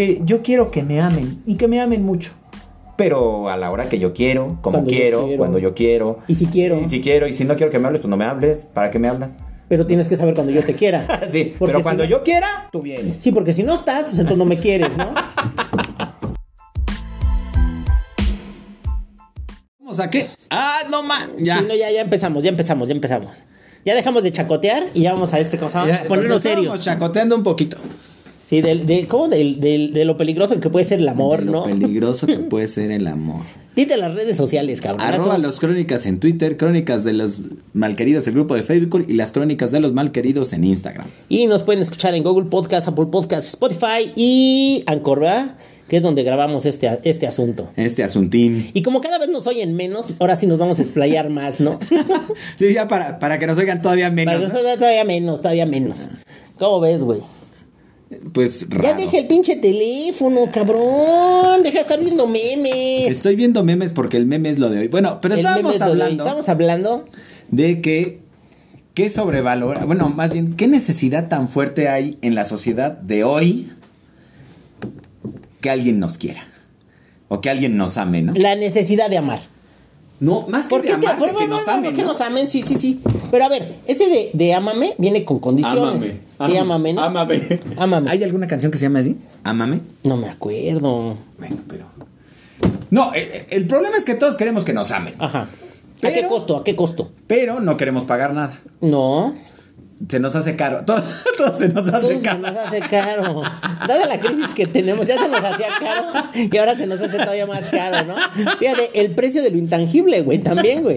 Porque yo quiero que me amen y que me amen mucho. Pero a la hora que yo quiero, como Cuando yo quiero, quiero. cuando yo quiero. Y si quiero. Y si quiero, y si no quiero que me hables, pues no me hables. ¿Para qué me hablas? Pero tienes que saber cuando yo te quiera. sí, Porque pero si cuando no- yo quiera, tú vienes. Sí, porque si no estás, pues entonces no me quieres, ¿no? ¿Vamos a qué? Ah, no man, ya. Sí, no, ya, ya empezamos, ya empezamos, ya empezamos. Ya dejamos de chacotear y ya vamos a este cosa. Ya, a ponernos serio. chacoteando un poquito. Sí, del, de, ¿cómo? Del, del- de lo peligroso que puede ser el amor, De lo ¿no? peligroso que puede ser el amor. Dite las redes sociales, cabrón. Arroba los crónicas en Twitter, crónicas de los malqueridos, el grupo de Facebook y las crónicas de los malqueridos en Instagram. Y nos pueden escuchar en Google Podcast, Apple Podcast, Spotify y Anchor, ¿verdad? Que es donde grabamos este, este asunto. Este asuntín. Y como cada vez nos oyen menos, ahora sí nos vamos a explayar más, ¿no? Sí, ya para, para que nos oigan todavía menos. Todavía menos, todavía menos. ¿Cómo ves, güey? Pues Ya raro. deja el pinche teléfono, cabrón. Deja de estar viendo memes. Estoy viendo memes porque el meme es lo de hoy. Bueno, pero El estábamos hablando Estamos hablando. de que qué sobrevalora, bueno, más bien, qué necesidad tan fuerte hay en la sociedad de hoy que alguien nos quiera o que alguien nos ame, ¿no? La necesidad de amar. No, más que ¿Por de qué, te- amar, por- de que por- nos amen, que ¿no? nos amen? Sí, sí, sí. Pero a ver, ese de, de ámame viene con condiciones. Sí, ámame, ¿no? Ámame. Ámame. ¿Hay alguna canción que se llama así? Ámame. No me acuerdo. Bueno, pero. No, el, el problema es que todos queremos que nos amen. Ajá. ¿A qué costo? ¿A qué costo? Pero no queremos pagar nada. No. Se nos hace caro. Todo, todo se nos Todo hace se caro. nos hace caro. Dada la crisis que tenemos, ya se nos hacía caro y ahora se nos hace todavía más caro, ¿no? Fíjate, el precio de lo intangible, güey, también, güey.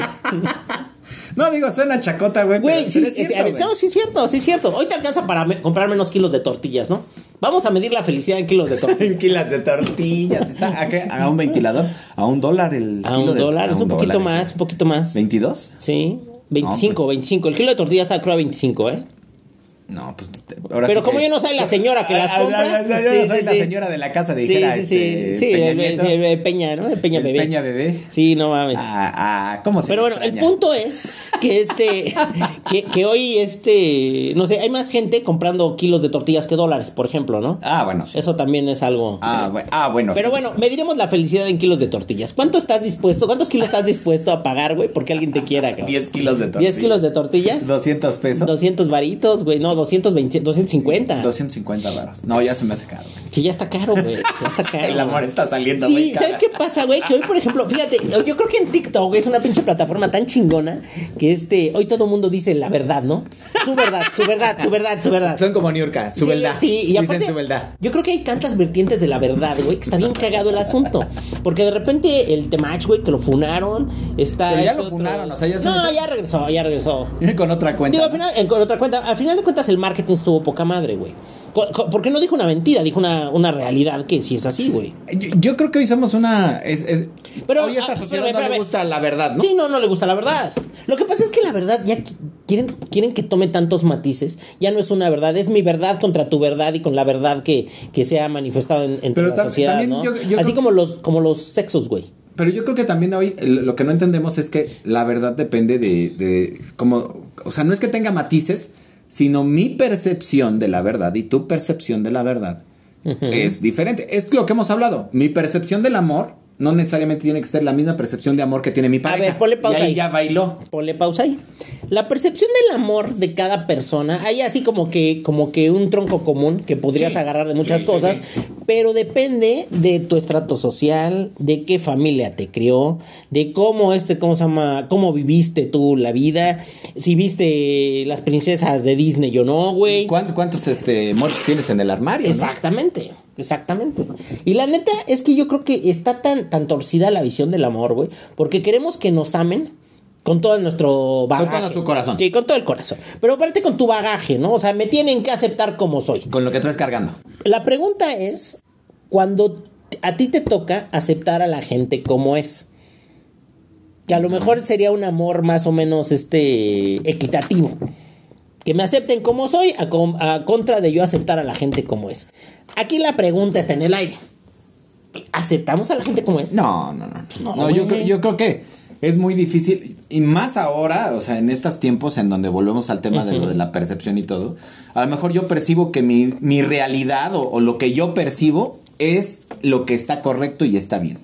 No, digo, suena chacota, güey. Güey, sí, es cierto, es- no, sí es cierto, sí es cierto. Hoy te alcanza para me- comprar menos kilos de tortillas, ¿no? Vamos a medir la felicidad en kilos de tortillas. En kilas de tortillas. ¿Está a, qué? ¿A un ventilador? ¿A un dólar el A kilo un de- dólar, a es un poquito dólar. más, un poquito más. ¿22? Sí, 25, 25. El kilo de tortillas está creo a 25, ¿eh? No, pues. ahora Pero sí como que- yo no soy la señora que las Ah, ah, compra. ah, Yo sí, no soy sí, la sí. señora de la casa, Sí, dijera sí, este. sí. Sí, Peña el, Nieto. el- el Peña, ¿no? El Peña Bebé. Peña Bebé. Sí, no mames. Ah, ah, ¿cómo se Pero bueno, el punto es que este, que, que hoy este, no sé, hay más gente comprando kilos de tortillas que dólares, por ejemplo, ¿no? Ah, bueno. sí. Eso también es algo. Ah, bueno. Ah, bueno. Pero sí. bueno, mediremos la felicidad en kilos de tortillas. ¿Cuánto estás dispuesto? ¿Cuántos kilos estás dispuesto a pagar, güey? Porque alguien te quiera, cabrón. 10 kilos de tortillas. 10 kilos de tortillas. 200 pesos. 200 varitos, güey. No, 220, 250. 250 baros. No, ya se me hace caro. güey. Sí, ya está caro, güey. Ya está caro. El amor está saliendo Sí, caro. ¿sabes qué pasa, güey? Que hoy, por ejemplo, fíjate, yo creo que en TikTok güey, es una pinche plataforma tan chingona que este, hoy todo el mundo dice la verdad, ¿no? Su verdad, su verdad, su verdad, su verdad. Son como Niurka, su Sí, verdad. Sí, y Dicen aparte, su verdad. yo creo que hay tantas vertientes de la verdad, güey, que está bien cagado el asunto. Porque de repente el Temach, güey, que lo funaron, está. Pero ya este lo funaron, o sea, ya se No, ya regresó, ya regresó. Con otra cuenta. Digo, al final, en, con otra cuenta, al final de cuentas el marketing estuvo poca madre, güey. Porque no dijo una mentira, dijo una, una realidad que sí es así, güey. Yo, yo creo que hoy somos una. Es, es- Pero, hoy a esta ah, sociedad espérame, no le gusta la verdad, ¿no? Sí, no, no le gusta la verdad. Lo que pasa es que la verdad ya qui- quieren, quieren que tome tantos matices. Ya no es una verdad, es mi verdad contra tu verdad y con la verdad que, que se ha manifestado en, entre Pero la tam- sociedad, también ¿no? yo- yo Así como los, como los sexos, güey. Pero yo creo que también hoy lo que no entendemos es que la verdad depende de, de como, o sea, no es que tenga matices, sino mi percepción de la verdad y tu percepción de la verdad es diferente. Es lo que hemos hablado. Mi percepción del amor no necesariamente tiene que ser la misma percepción de amor que tiene mi pareja. ver, ponle pausa y ahí, ahí. ya bailó. Ponle pausa ahí. La percepción del amor de cada persona, hay así como que, como que un tronco común que podrías Sí. agarrar de muchas Sí, cosas, sí. pero depende de tu estrato social, de qué familia te crió, de cómo este, cómo se llama, cómo viviste tú la vida, si viste las princesas de Disney o no, güey. ¿Cuántos, cuántos este, mochos tienes en el armario? no? Exactamente. Y la neta es que yo creo que está tan, tan torcida la visión del amor, güey, porque queremos que nos amen con todo nuestro bagaje. todo su corazón. Sí, con todo el corazón. Pero aparte con tu bagaje, ¿no? O sea, me tienen que aceptar como soy. Con lo que traes cargando. La pregunta es, cuando a ti te toca aceptar a la gente como es, que a lo mejor sería un amor más o menos este equitativo. Que me acepten como soy a, com- a contra de yo aceptar a la gente como es. Aquí la pregunta está en el aire. ¿Aceptamos a la gente como es? No, no, no. no, No, yo, creo- yo creo que es muy difícil. Y más ahora, o sea, en estos tiempos en donde volvemos al tema de lo de la percepción y todo. A lo mejor yo percibo que mi, mi realidad o, o lo que yo percibo es lo que está correcto y está bien.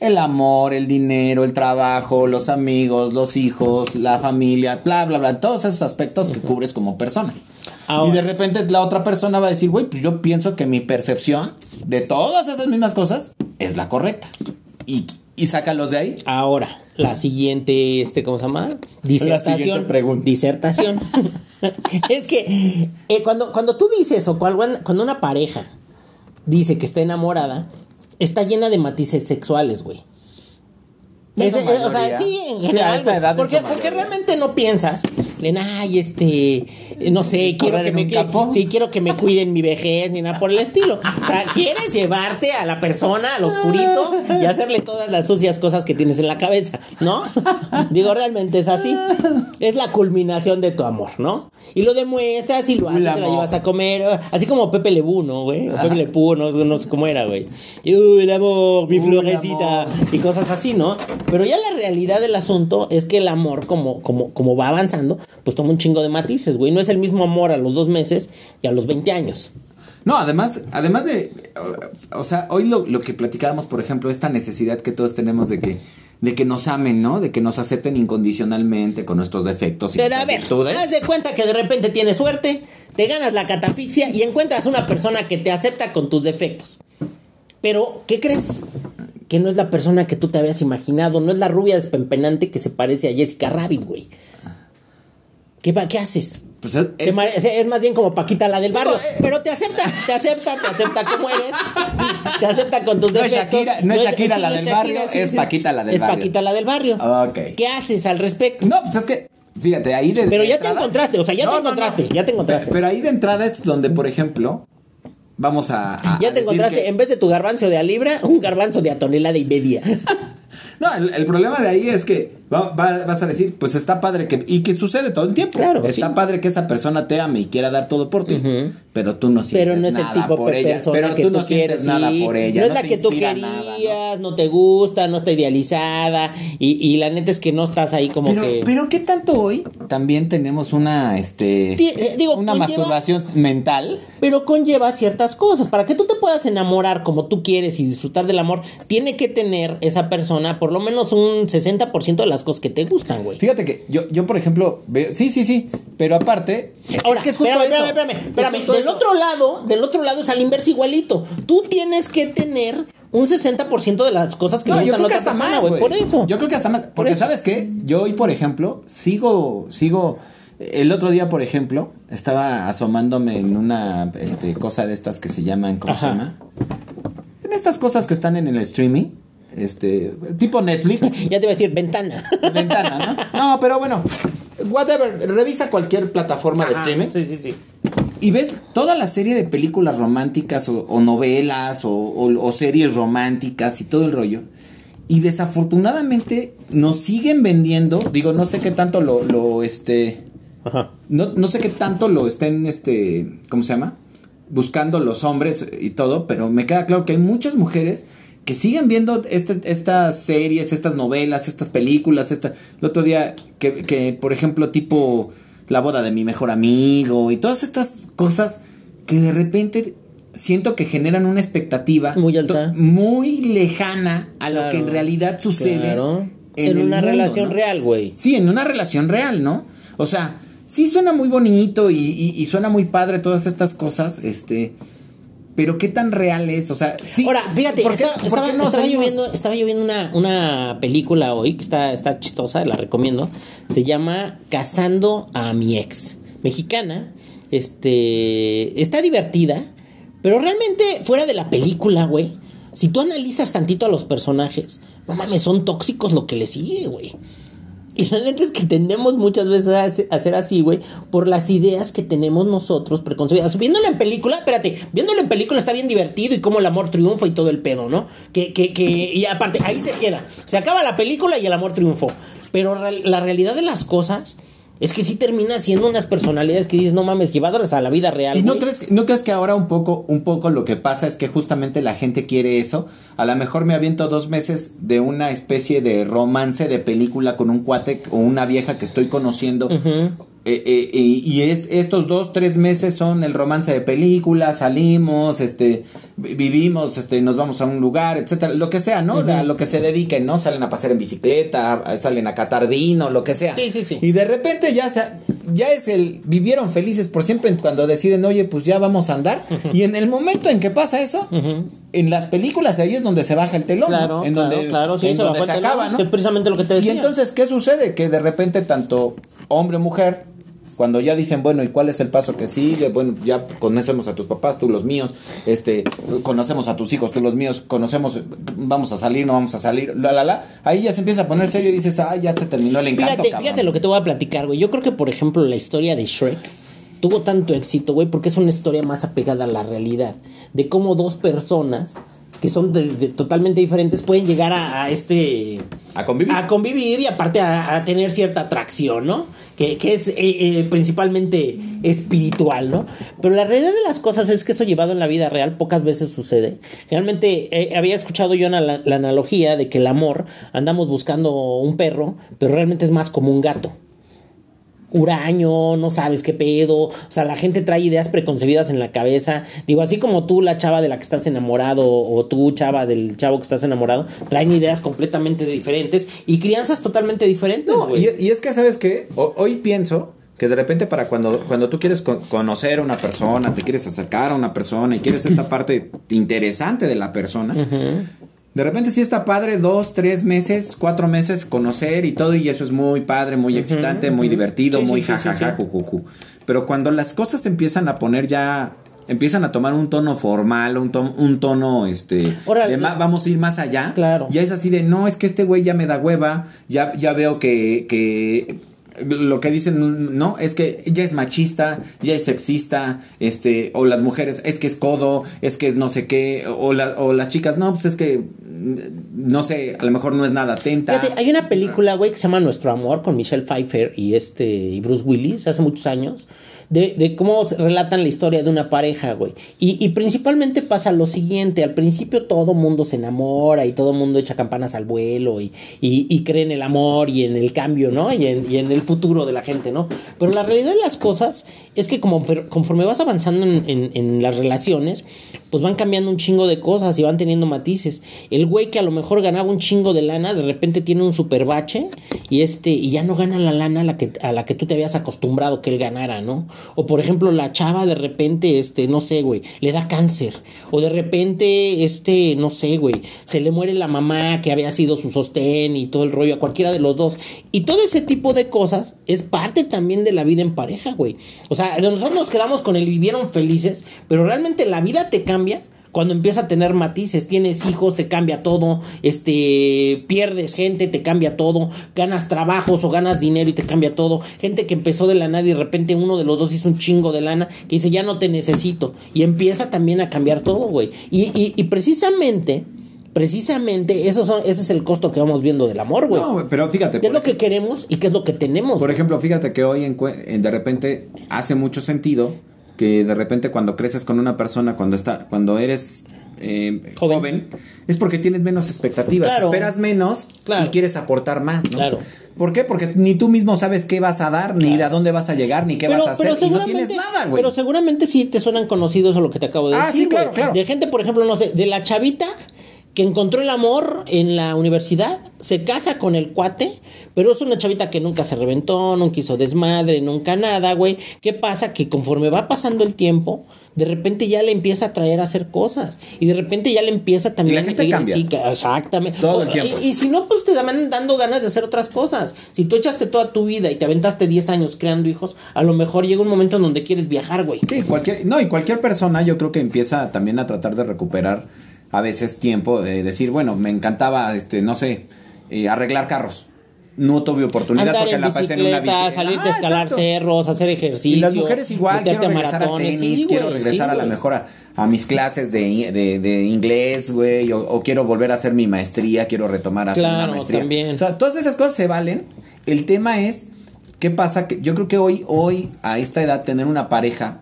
El amor, el dinero, el trabajo, los amigos, los hijos, la familia, bla, bla, bla, todos esos aspectos que cubres como persona. Ahora- y de repente la otra persona va a decir, güey, pues yo pienso que mi percepción de todas esas mismas cosas es la correcta. Y, y sácalos de ahí. Ahora, la siguiente, este, ¿cómo se llama? Disertación. siguiente pregunta. Disertación. es que eh, cuando, cuando tú dices, o cuando, cuando una pareja dice que está enamorada, está llena de matices sexuales, güey. Es Es- la eh, o sea, sí, en general. esta edad porque, realmente no piensas ay, este, no sé, quiero ¿Correr que me sí, quiero que me cuiden mi vejez, ni nada por el estilo. O sea, quieres llevarte a la persona al oscurito y hacerle todas las sucias cosas que tienes en la cabeza, ¿no? Digo, realmente es así. Es la culminación de tu amor, ¿no? Y lo demuestras y lo haces, te la llevas a comer, así como Pepe Lebú, ¿no, güey? O Pepe Le Pew, no, no sé cómo era, güey. Uy, el amor, mi florecita y cosas así, ¿no? Pero ya la realidad del asunto es que el amor, como, como, como va avanzando, pues toma un chingo de matices, güey. No es el mismo amor a los dos meses que a los 20 años. No, además, además de, o sea, hoy lo, lo que platicábamos, por ejemplo, esta necesidad que todos tenemos de que, de que nos amen, ¿no? De que nos acepten incondicionalmente con nuestros defectos y Pero a ver, virtudes. haz de cuenta que de repente tienes suerte, te ganas la catafixia y encuentras una persona que te acepta con tus defectos. Pero, ¿qué crees? Que no es la persona que tú te habías imaginado, no es la rubia despempenante que se parece a Jessica Rabbit, güey. ¿Qué, va- ¿Qué haces? Pues es- es- es, es más bien como Paquita la del barrio. Eh. pero te acepta, te acepta, te acepta como eres. Te acepta con tus No es defectos. Shakira- no es Shakira sí, la del Shakira, barrio, es Paquita la del es barrio. Paquita la del barrio. Ok. ¿Qué haces al respecto? no, pues es que, fíjate, ahí de Pero de ya te encontraste, o sea, ya te encontraste, ya te encontraste. Pero, pero ahí de entrada es donde, por ejemplo, vamos a. a- Ya te decir encontraste, que- en vez de tu garbanzo de a libra, un garbanzo de a tonelada y media. No, el, el problema de ahí es que va- va- vas a decir, pues está padre que. Y que sucede todo el tiempo. Claro, Está sí. padre que esa persona te ame y quiera dar todo por ti. Pero tú no sientes Pero no es el nada tipo por ella. persona Pero que tú tú, no sientes nada por ella. No es la que tú querías, nada, ¿no? ¿no? te gusta, no está idealizada. Y, y la neta es que no estás ahí como Pero, que. pero qué tanto hoy también tenemos una este eh, digo, una conlleva- masturbación mental. Pero conlleva ciertas cosas. Para que tú te puedas enamorar como tú quieres y disfrutar del amor, tiene que tener esa persona por lo menos un 60% de las cosas que te gustan, güey. Fíjate que yo, yo por ejemplo, veo, sí, sí, sí, pero aparte, Ahora, es que es justo espérame, eso. espérame, espérame, espérame. Es justo Del eso. otro lado, del otro lado es al inverso igualito. Tú tienes que tener un 60% de las cosas que No, le yo gustan creo que la otra hasta persona, más, güey. güey. Por eso. Yo creo que hasta más. Porque, eso. ¿sabes qué? Yo hoy, por ejemplo, sigo, sigo. El otro día, por ejemplo, estaba asomándome en una este, cosa de estas que se llaman, ¿cómo se Ajá. llama? En estas cosas que están en el streaming, este, tipo Netflix. Ya te iba a decir ventana. ventana, ¿no? No, pero bueno, whatever, revisa cualquier plataforma de streaming Sí, sí, sí. y ves toda la serie de películas románticas o, o novelas o, o- o series románticas y todo el rollo. Y desafortunadamente nos siguen vendiendo, digo, no sé qué tanto lo, lo este, Ajá. no, no sé qué tanto lo estén, este, ¿cómo se llama? Buscando los hombres y todo, pero me queda claro que hay muchas mujeres que siguen viendo este- estas series, estas novelas, estas películas, esta, el otro día que, que, por ejemplo, tipo la boda de mi mejor amigo y todas estas cosas que de repente siento que generan una expectativa Muy alta. muy lejana a lo que en realidad sucede Claro. en, una mundo, relación ¿no? real, güey. Sí, en una relación real, ¿no? O sea, sí suena muy bonito y, y- y suena muy padre todas estas cosas, este. Pero qué tan real es, o sea, sí. Ahora, fíjate, ¿por qué- estaba, por estaba- qué no estaba seguimos? lloviendo, estaba lloviendo una, una película hoy que está, está chistosa, la recomiendo. Se llama Casando a mi ex. Mexicana. Este. Está divertida. Pero realmente, fuera de la película, güey. Si tú analizas tantito a los personajes, no mames, son tóxicos lo que le sigue, güey. Y la neta es que tendemos muchas veces a hacer- así, güey, por las ideas que tenemos nosotros preconcebidas. Viéndolo en película, espérate, viéndolo en película está bien divertido y cómo el amor triunfa y todo el pedo, ¿no? Que, que, que, y aparte, ahí se queda. Se acaba la película y el amor triunfó. Pero la realidad de las cosas es que sí termina siendo unas personalidades que dices, no mames, llevadas a la vida real. ¿Y no crees, que- no crees que ahora un poco, un poco lo que pasa es que justamente la gente quiere eso? A lo mejor me aviento dos meses de una especie de romance de película con un cuate o una vieja que estoy conociendo. Eh, eh, y y es, estos dos, tres meses son el romance de película, salimos, este, vi- vivimos, este, nos vamos a un lugar, etcétera, lo que sea, ¿no? A lo que se dediquen, ¿no? Salen a pasear en bicicleta, salen a catar vino, lo que sea. Sí, sí, sí. Y de repente ya se, ya es el, vivieron felices por siempre cuando deciden, oye, pues ya vamos a andar. Y en el momento en que pasa eso, en las películas ahí es donde se baja el telón. Claro, en claro, donde, claro, sí, en se donde se telón, acaba, ¿no? que es precisamente lo que te Y decía. entonces, ¿qué sucede? Que de repente tanto hombre o mujer, cuando ya dicen, bueno, ¿y cuál es el paso que sigue? Bueno, ya conocemos a tus papás, tú los míos, este, conocemos a tus hijos, tú los míos, conocemos, vamos a salir, no vamos a salir, la, la, la. Ahí ya se empieza a poner serio y dices, ah, ya se terminó el encanto, Fíjate, cabrón". fíjate lo que te voy a platicar, güey. Yo creo que, por ejemplo, la historia de Shrek tuvo tanto éxito, güey, porque es una historia más apegada a la realidad. De cómo dos personas que son de- de totalmente diferentes pueden llegar a, a este... A convivir. A convivir y aparte a, a tener cierta atracción, ¿no? Que, es eh, eh, principalmente espiritual, ¿no? Pero la realidad de las cosas es que eso llevado en la vida real pocas veces sucede. Realmente eh, había escuchado yo la analogía de que el amor andamos buscando un perro, pero realmente es más como un gato huraño, no sabes qué pedo, o sea, la gente trae ideas preconcebidas en la cabeza, digo, así como tú, la chava de la que estás enamorado, o tú, chava del chavo que estás enamorado, traen ideas completamente diferentes y crianzas totalmente diferentes, No, y, y es que, ¿sabes qué? O- hoy pienso que de repente para cuando, cuando tú quieres con- conocer a una persona, te quieres acercar a una persona y quieres esta parte interesante de la persona, de repente sí está padre dos, tres meses, cuatro meses conocer y todo y eso es muy padre, muy excitante, muy divertido, Sí, sí, muy sí, sí, jajaja, sí. jujuju. Pero cuando las cosas empiezan a poner ya... Empiezan a tomar un tono formal, un, ton- un tono, este, Ahora, de vamos a ir más allá. Claro. Ya es así de, no, es que este güey ya me da hueva, ya, ya veo que, que lo que dicen, no, es que ya es machista, ya es sexista, este, o las mujeres, es que es codo, es que es no sé qué, o, la- o las chicas, no, pues es que, mm, no sé, a lo mejor no es nada atenta. Hay una película, güey, que se llama Nuestro Amor con Michelle Pfeiffer y este y Bruce Willis hace muchos años. De, de cómo relatan la historia de una pareja, güey. Y, y principalmente pasa lo siguiente: al principio todo mundo se enamora y todo mundo echa campanas al vuelo y, y, y cree en el amor y en el cambio, ¿no? Y en, el futuro de la gente, ¿no? Pero la realidad de las cosas es que como, conforme vas avanzando en, en- en las relaciones, pues van cambiando un chingo de cosas y van teniendo matices. El güey que a lo mejor ganaba un chingo de lana, de repente tiene un super bache y este, y ya no gana la lana a la que, a la que tú te habías acostumbrado que él ganara, ¿no? O por ejemplo, la chava de repente, este, no sé, güey, le da cáncer. O de repente, este, no sé, güey, se le muere la mamá que había sido su sostén y todo el rollo a cualquiera de los dos. Y todo ese tipo de cosas es parte también de la vida en pareja, güey. O sea, nosotros nos quedamos con el vivieron felices, pero realmente la vida te cambia cuando empieza a tener matices, tienes hijos, te cambia todo, este, pierdes gente, te cambia todo, ganas trabajos o ganas dinero y te cambia todo, gente que empezó de la nada y de repente uno de los dos hizo un chingo de lana que dice ya no te necesito y empieza también a cambiar todo, güey. Y, y, y precisamente, precisamente, esos son, ese es el costo que vamos viendo del amor, güey. No, pero fíjate. ¿Qué es lo que queremos y qué es lo que tenemos? Por ejemplo, fíjate que hoy en- de repente hace mucho sentido que de repente cuando creces con una persona, cuando está, cuando eres eh, Joven. joven. es porque tienes menos expectativas, Claro. esperas menos Claro. y quieres aportar más, ¿no? Claro. ¿Por qué? Porque ni tú mismo sabes qué vas a dar, ni de a dónde vas a llegar, ni qué vas a hacer, y no seguramente- tienes nada, güey. Pero seguramente sí te suenan conocidos a lo que te acabo de Ah, decir. sí, claro, claro. De gente, por ejemplo, no sé, de la chavita que encontró el amor en la universidad, se casa con el cuate, pero es una chavita que nunca se reventó, nunca hizo desmadre, nunca nada, güey. ¿Qué pasa? Que conforme va pasando el tiempo, de repente ya le empieza a traer a hacer cosas. Y de repente ya le empieza también Y la gente a cambia. exactamente. Todo el O- tiempo. Y, y si no, pues te van dando ganas de hacer otras cosas. Si tú echaste toda tu vida y te aventaste 10 años creando hijos, a lo mejor llega un momento en donde quieres viajar, güey. Sí, cualquier, no, y cualquier persona yo creo que empieza también a tratar de recuperar a veces tiempo, de decir, bueno, me encantaba, este, no sé, eh, arreglar carros. No tuve oportunidad Andar porque en la pasé en una bicicleta, a Ah, escalar exacto. cerros, hacer ejercicio. Y las mujeres igual, quiero regresar al maratones. tenis, Sí, quiero regresar sí, a la güey. mejor a, a mis clases de, de, de inglés, güey, o, o quiero volver a hacer mi maestría, quiero retomar a hacer Claro, una maestría. también. O sea, todas esas cosas se valen. El tema es, ¿qué pasa? Que yo creo que hoy, hoy, a esta edad, tener una pareja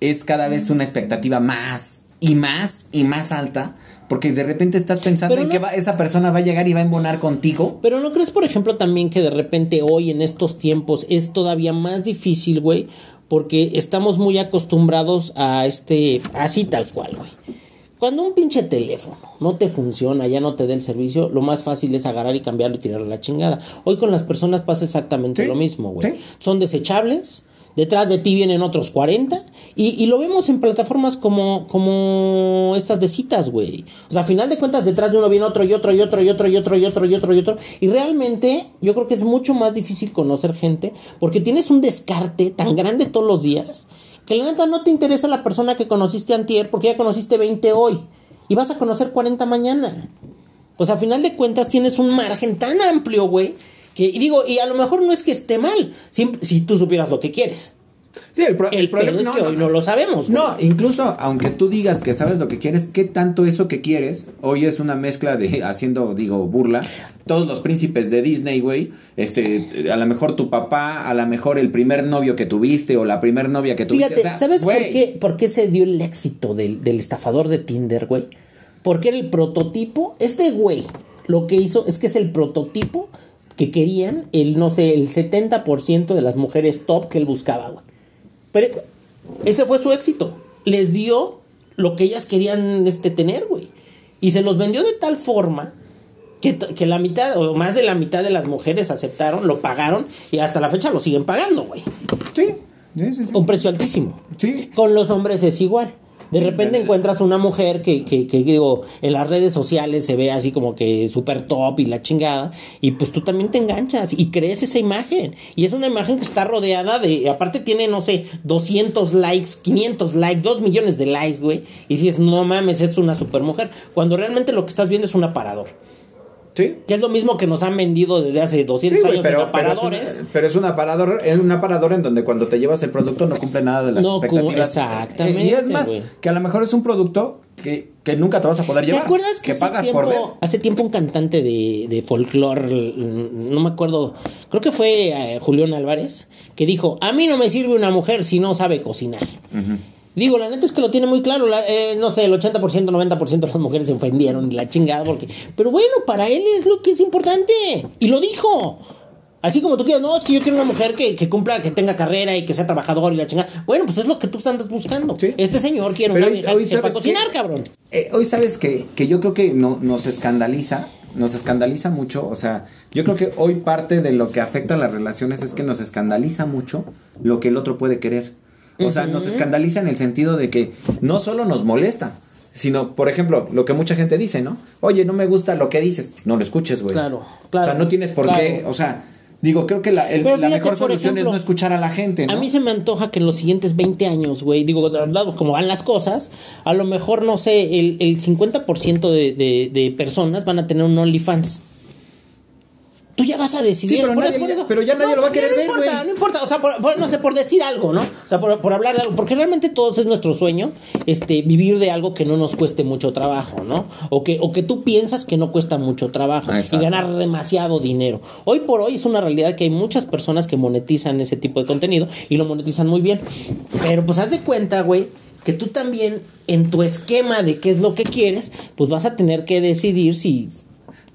es cada vez una expectativa más y más y más alta Porque de repente estás pensando Pero en no- que va- esa persona va a llegar y va a embonar contigo. Pero ¿no crees, por ejemplo, también que de repente hoy en estos tiempos es todavía más difícil, güey? Porque estamos muy acostumbrados a este, así tal cual, güey. Cuando un pinche teléfono no te funciona, ya no te da el servicio, lo más fácil es agarrar y cambiarlo y tirarlo a la chingada. Hoy con las personas pasa exactamente Sí, lo mismo, güey. sí. Son desechables, detrás de ti vienen otros 40 y, y lo vemos en plataformas como, como estas de citas, güey. O sea, a final de cuentas detrás de uno viene otro y otro y otro y otro y otro y otro y otro y otro. Y realmente yo creo que es mucho más difícil conocer gente porque tienes un descarte tan grande todos los días que la neta no te interesa la persona que conociste antier porque ya conociste 20 hoy y vas a conocer 40 mañana. Pues a final de cuentas tienes un margen tan amplio, güey. Que, y digo, y a lo mejor no es que esté mal, si tú supieras lo que quieres. Sí, el, pro- El problema es que hoy no lo sabemos. güey. No, incluso aunque tú digas que sabes lo que quieres, ¿qué tanto eso que quieres? Hoy es una mezcla de, haciendo, digo, burla. Todos los príncipes de Disney, güey. Este, a lo mejor tu papá, a lo mejor el primer novio que tuviste o la primer novia que tuviste. Fíjate, o sea, ¿sabes por güey, qué, por qué se dio el éxito del, del estafador de Tinder, güey? Porque era el prototipo. Este güey lo que hizo es que es el prototipo que querían el, no sé, el 70% de las mujeres top que él buscaba, güey. Pero ese fue su éxito. Les dio lo que ellas querían este, tener, güey. Y se los vendió de tal forma que, que la mitad o más de la mitad de las mujeres aceptaron, lo pagaron y hasta la fecha lo siguen pagando, güey. Sí, sí, sí. sí. Un precio altísimo. Sí. Con los hombres es igual. De repente encuentras una mujer que, que, que, digo, en las redes sociales se ve así como que súper top y la chingada. Y pues tú también te enganchas y crees esa imagen. Y es una imagen que está rodeada de. Aparte tiene, no sé, 200 likes, 500 likes, 2 millones de likes, güey. Y dices, no mames, es una super mujer. Cuando realmente lo que estás viendo es un aparador. Sí. Que es lo mismo que nos han vendido desde hace 200 Sí, güey, años pero, en pero, es aparadores. un, pero es un aparador, es un aparador en donde cuando te llevas el producto no cumple nada de las No, expectativas. exactamente, Y es más, que a lo mejor es un producto que, que nunca te vas a poder ¿Te llevar. acuerdas que, hace, pagas tiempo, por ver? hace tiempo un cantante de, de folclore, no me acuerdo, creo que fue eh, Julián Álvarez, que dijo, a mí no me sirve una mujer si no sabe cocinar. Digo, la neta es que lo tiene muy claro, la- eh, no sé, el 80%, 90% de las mujeres se ofendieron y la chingada, porque... Pero bueno, para él es lo que es importante. Y lo dijo. Así como tú quieras, no, es que yo quiero una mujer que, que cumpla, que tenga carrera y que sea trabajador y la chingada. Bueno, pues es lo que tú andas buscando. Sí. Este señor quiere Pero una hoy- vieja hoy que sabes cocinar, qué? cabrón. Eh, hoy sabes que, que yo creo que no, nos escandaliza, nos escandaliza mucho, o sea, yo creo que hoy parte de lo que afecta a las relaciones es que nos escandaliza mucho lo que el otro puede querer. O sea, nos escandaliza en el sentido de que no solo nos molesta, sino, por ejemplo, lo que mucha gente dice, ¿no? Oye, no me gusta lo que dices, no lo escuches, güey. Claro, claro, O sea, no tienes por qué, o sea, digo, creo que la, el- mejor solución ejemplo, es no escuchar a la gente, ¿no? A mí se me antoja que en los siguientes 20 años, güey, digo, dado como van las cosas, a lo mejor, no sé, el, el 50% de, de, de personas van a tener un OnlyFans. Tú ya vas a decidir. Sí, pero nadie- eso- pero ya nadie lo va a querer no ver, importa. No importa, o sea, por, por- no sé, por decir algo, ¿no? O sea, por, por hablar de algo, porque realmente todos es nuestro sueño, este, vivir de algo que no nos cueste mucho trabajo, ¿no? O que, o que tú piensas que no cuesta mucho trabajo Exacto. y ganar demasiado dinero. Hoy por hoy es una realidad que hay muchas personas que monetizan ese tipo de contenido y lo monetizan muy bien. Pero pues haz de cuenta, güey, que tú también en tu esquema de qué es lo que quieres, pues vas a tener que decidir si...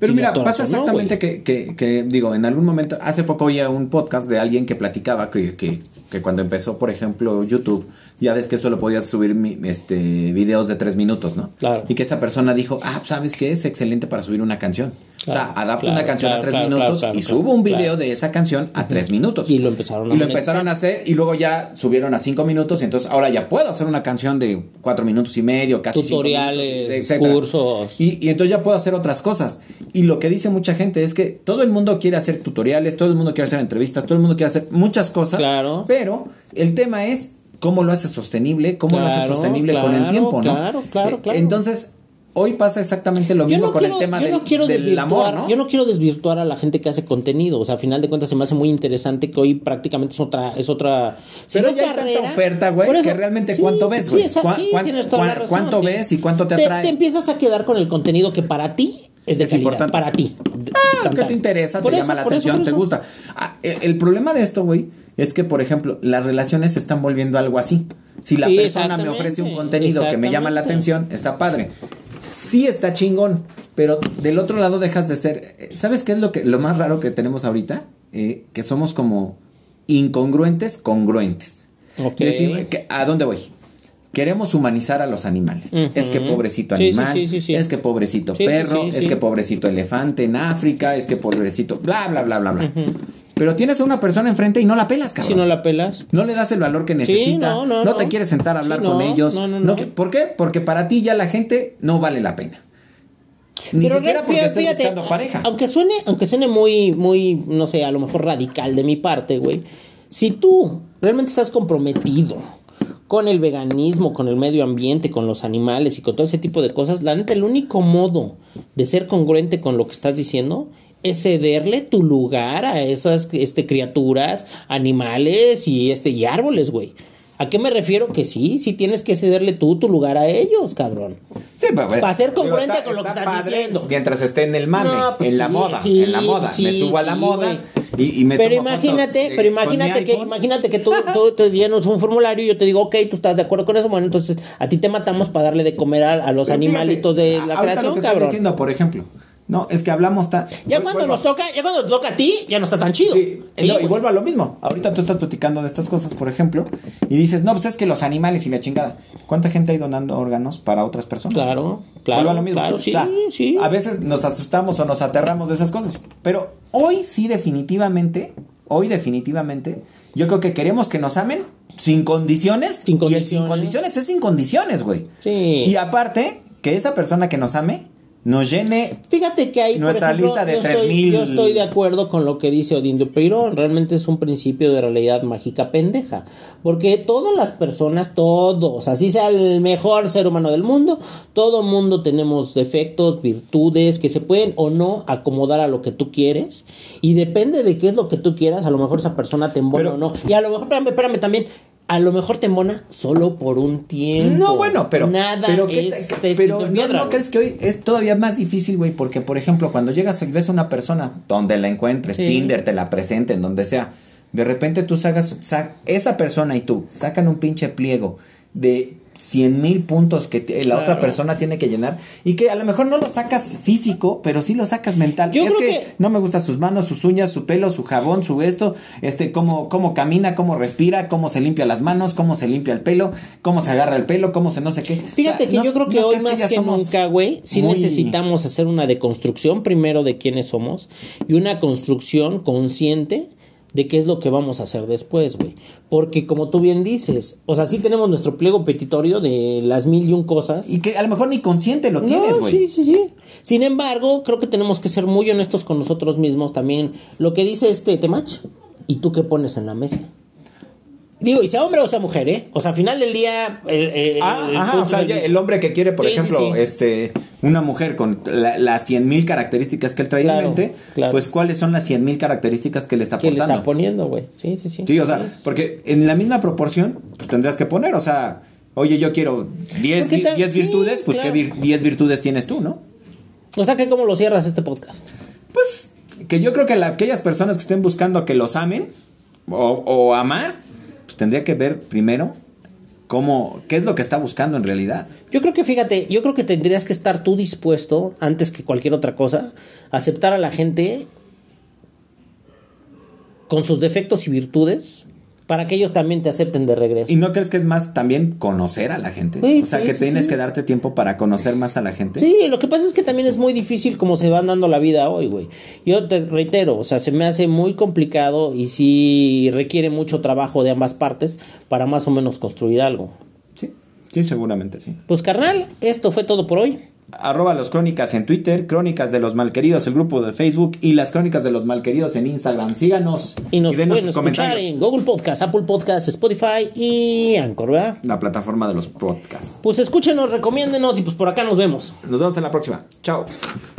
Pero mira, pasa no, exactamente que, que, que, digo, en algún momento, hace poco oía un podcast de alguien que platicaba que, que, que cuando empezó, por ejemplo, YouTube, ya ves que solo podías subir mi- este, videos de tres minutos, ¿no? Claro. Y que esa persona dijo, ah, ¿sabes qué? Es excelente para subir una canción. O sea, Claro, adapta claro, una canción a claro, tres claro, minutos claro, y claro, subo un claro. video de esa canción a tres minutos. Y lo empezaron a Y lo empezaron a hacer y luego ya subieron a cinco minutos y entonces ahora ya puedo hacer una canción de cuatro minutos y medio, casi cinco Tutoriales, minutos, cursos. Y, y entonces ya puedo hacer otras cosas. Y lo que dice mucha gente es que todo el mundo quiere hacer tutoriales, todo el mundo quiere hacer entrevistas, todo el mundo quiere hacer muchas cosas. Claro. Pero el tema es cómo lo haces sostenible, cómo lo Claro, sostenible con el claro, tiempo, ¿no? claro, claro, Eh, claro. Entonces, hoy pasa exactamente lo mismo no, con quiero, el tema yo del, no quiero del amor, ¿no? yo no quiero desvirtuar a la gente que hace contenido, o sea, a final de cuentas se me hace muy interesante que hoy prácticamente es otra, es otra. si Pero no ya hay tanta carrera, oferta, güey, por eso- que realmente ¿cuánto ves, güey? Sí, exacto, ¿Cuán- sí, cuán- tienes toda la cuán- razón, cuánto ves y cuánto te atrae? Te, empiezas a quedar con el contenido que para ti es de Es calidad, importante. para ti. Ah, ¿qué te interesa? Te eso, llama la eso, atención, te gusta. Ah, el, el problema de esto, güey, es que, por ejemplo, las relaciones se están volviendo algo así. Si la Sí, persona me ofrece un contenido que me llama la atención, está padre. Sí está chingón, pero del otro lado dejas de ser. eh, ¿Sabes qué es lo que lo más raro que tenemos ahorita? Eh, que somos como incongruentes, congruentes. Ok. Decir, que- ¿A dónde voy? Queremos humanizar a los animales. Es que pobrecito animal, sí, sí, sí. es que pobrecito perro, es que pobrecito elefante en África, es que pobrecito, bla, bla, bla, bla, bla. Pero tienes a una persona enfrente y no la pelas, cabrón. Si no la pelas. No le das el valor que necesita. no, no, no, te no. quieres sentar a hablar Sí, con no, ellos. no, no, no. ¿Por qué? Porque para ti ya la gente no vale la pena. Ni Pero siquiera porque fíjate, estés buscando pareja. Aunque suene, aunque suene muy, muy, no sé, a lo mejor radical de mi parte, güey. Si tú realmente estás comprometido con el veganismo, con el medio ambiente, con los animales y con todo ese tipo de cosas, la neta, el único modo de ser congruente con lo que estás diciendo es cederle tu lugar a esas este, criaturas, animales y, este, y árboles, güey. ¿A qué me refiero? Que sí, sí tienes que cederle tú tu lugar a ellos, cabrón. Sí, pero, Para ser congruente está- con lo que está estás padre diciendo. Mientras esté en el mame, No, pues en la moda, sí, en la moda. me subo a la moda y, y me pero imagínate, fotos, eh, pero mi imagínate que, imagínate que tú, tú te llenas un formulario y yo te digo, ok, tú estás de acuerdo con eso, bueno, entonces a ti te matamos para darle de comer a, a los Pero fíjate, animalitos de la creación, lo que estás cabrón. diciendo, por ejemplo. No, es que hablamos tan. Ya cuando nos toca, ya cuando te toca a ti, ya no está tan chido. Sí, Sí, no, y vuelvo a lo mismo. Ahorita tú estás platicando de estas cosas, por ejemplo, y dices, no, pues es que los animales y la chingada. ¿Cuánta gente hay donando órganos para otras personas? Claro, claro, Vuelvo a lo mismo. claro, O sí, sea, sí. A veces nos asustamos o nos aterramos de esas cosas. Pero hoy sí, definitivamente, hoy definitivamente, yo creo que queremos que nos amen sin condiciones. Sin Y el sin condiciones. condiciones es sin condiciones, güey. Sí. Y aparte, que esa persona que nos ame nos llene Fíjate que ahí, Nuestra ejemplo, lista de yo, estoy, 3000. yo estoy de acuerdo con lo que dice Odín de Peirón. Realmente es un principio de realidad mágica pendeja. Porque todas las personas, todos, así sea el mejor ser humano del mundo, todo mundo tenemos defectos, virtudes que se pueden o no acomodar a lo que tú quieres. Y depende de qué es lo que tú quieras, a lo mejor esa persona te embona o no. Y a lo mejor, espérame, espérame también. A lo mejor te embona solo por un tiempo. No, bueno, pero. Nada pero ¿qué es te- escrito pero ¿no, piedra, no crees que hoy es todavía más difícil, güey? Porque, por ejemplo, cuando llegas y ves a una persona, donde la encuentres, Sí. Tinder, te la presenten, donde sea, de repente tú sacas, sa- esa persona y tú sacan un pinche pliego de 100 mil puntos que la Claro. otra persona tiene que llenar y que a lo mejor no lo sacas físico, pero sí lo sacas mental. Yo es creo que, que- no me gustan sus manos, sus uñas, su pelo, su jabón, su esto, este, cómo, cómo camina, cómo respira, cómo se limpia las manos, cómo se limpia el pelo, cómo se agarra el pelo, cómo se no sé qué. Fíjate O sea, que no- yo creo que ¿no hoy más que, nunca, güey, sí muy- necesitamos hacer una deconstrucción primero de quiénes somos y una construcción consciente de qué es lo que vamos a hacer después, güey. Porque como tú bien dices, o sea, sí tenemos nuestro pliego petitorio de las mil y un cosas. Y que a lo mejor ni consciente lo tienes, No, güey. sí, sí, sí. Sin embargo, creo que tenemos que ser muy honestos con nosotros mismos también. Lo que dice este Temach, ¿y tú qué pones en la mesa? Digo, y sea hombre o sea mujer, ¿eh? O sea, al final del día. el- el- Ah, el ajá, punto o sea, el hombre que quiere, por Sí, ejemplo, sí. este, una mujer con la- las cien mil características que él trae Claro, en mente, claro. pues cuáles son las cien mil características que le está que le aportando. está poniendo, güey. Sí, sí, sí. Sí, o sea, porque en la misma proporción, pues tendrás que poner, o sea, oye, yo quiero 10 Porque vi- ta- 10 sí, virtudes, pues claro. qué vir- 10 virtudes tienes tú, ¿no? O sea, que cómo lo cierras este podcast. Pues que yo creo que la- aquellas personas que estén buscando que los amen o, o amar, pues tendría que ver primero cómo, qué es lo que está buscando en realidad. Yo creo que, fíjate, yo creo que tendrías que estar tú dispuesto, antes que cualquier otra cosa, a aceptar a la gente con sus defectos y virtudes para que ellos también te acepten de regreso. ¿Y no crees que es más también conocer a la gente? Sí, o sea, sí, que sí, tienes que darte tiempo para conocer más a la gente. Sí, lo que pasa es que también es muy difícil como se van dando la vida hoy, güey. Yo te reitero, o sea, se me hace muy complicado y sí requiere mucho trabajo de ambas partes para más o menos construir algo. Sí, sí, seguramente sí. Pues carnal, esto fue todo por hoy. Arroba los crónicas en Twitter, crónicas de los malqueridos, el grupo de Facebook y las crónicas de los malqueridos en Instagram. Síganos Y nos denos pueden sus escuchar comentarios. en Google Podcast, Apple Podcast, Spotify y Anchor, ¿verdad? La plataforma de los podcasts. Pues escúchenos, recomiéndenos y pues por acá nos vemos. Nos vemos en la próxima. Chao.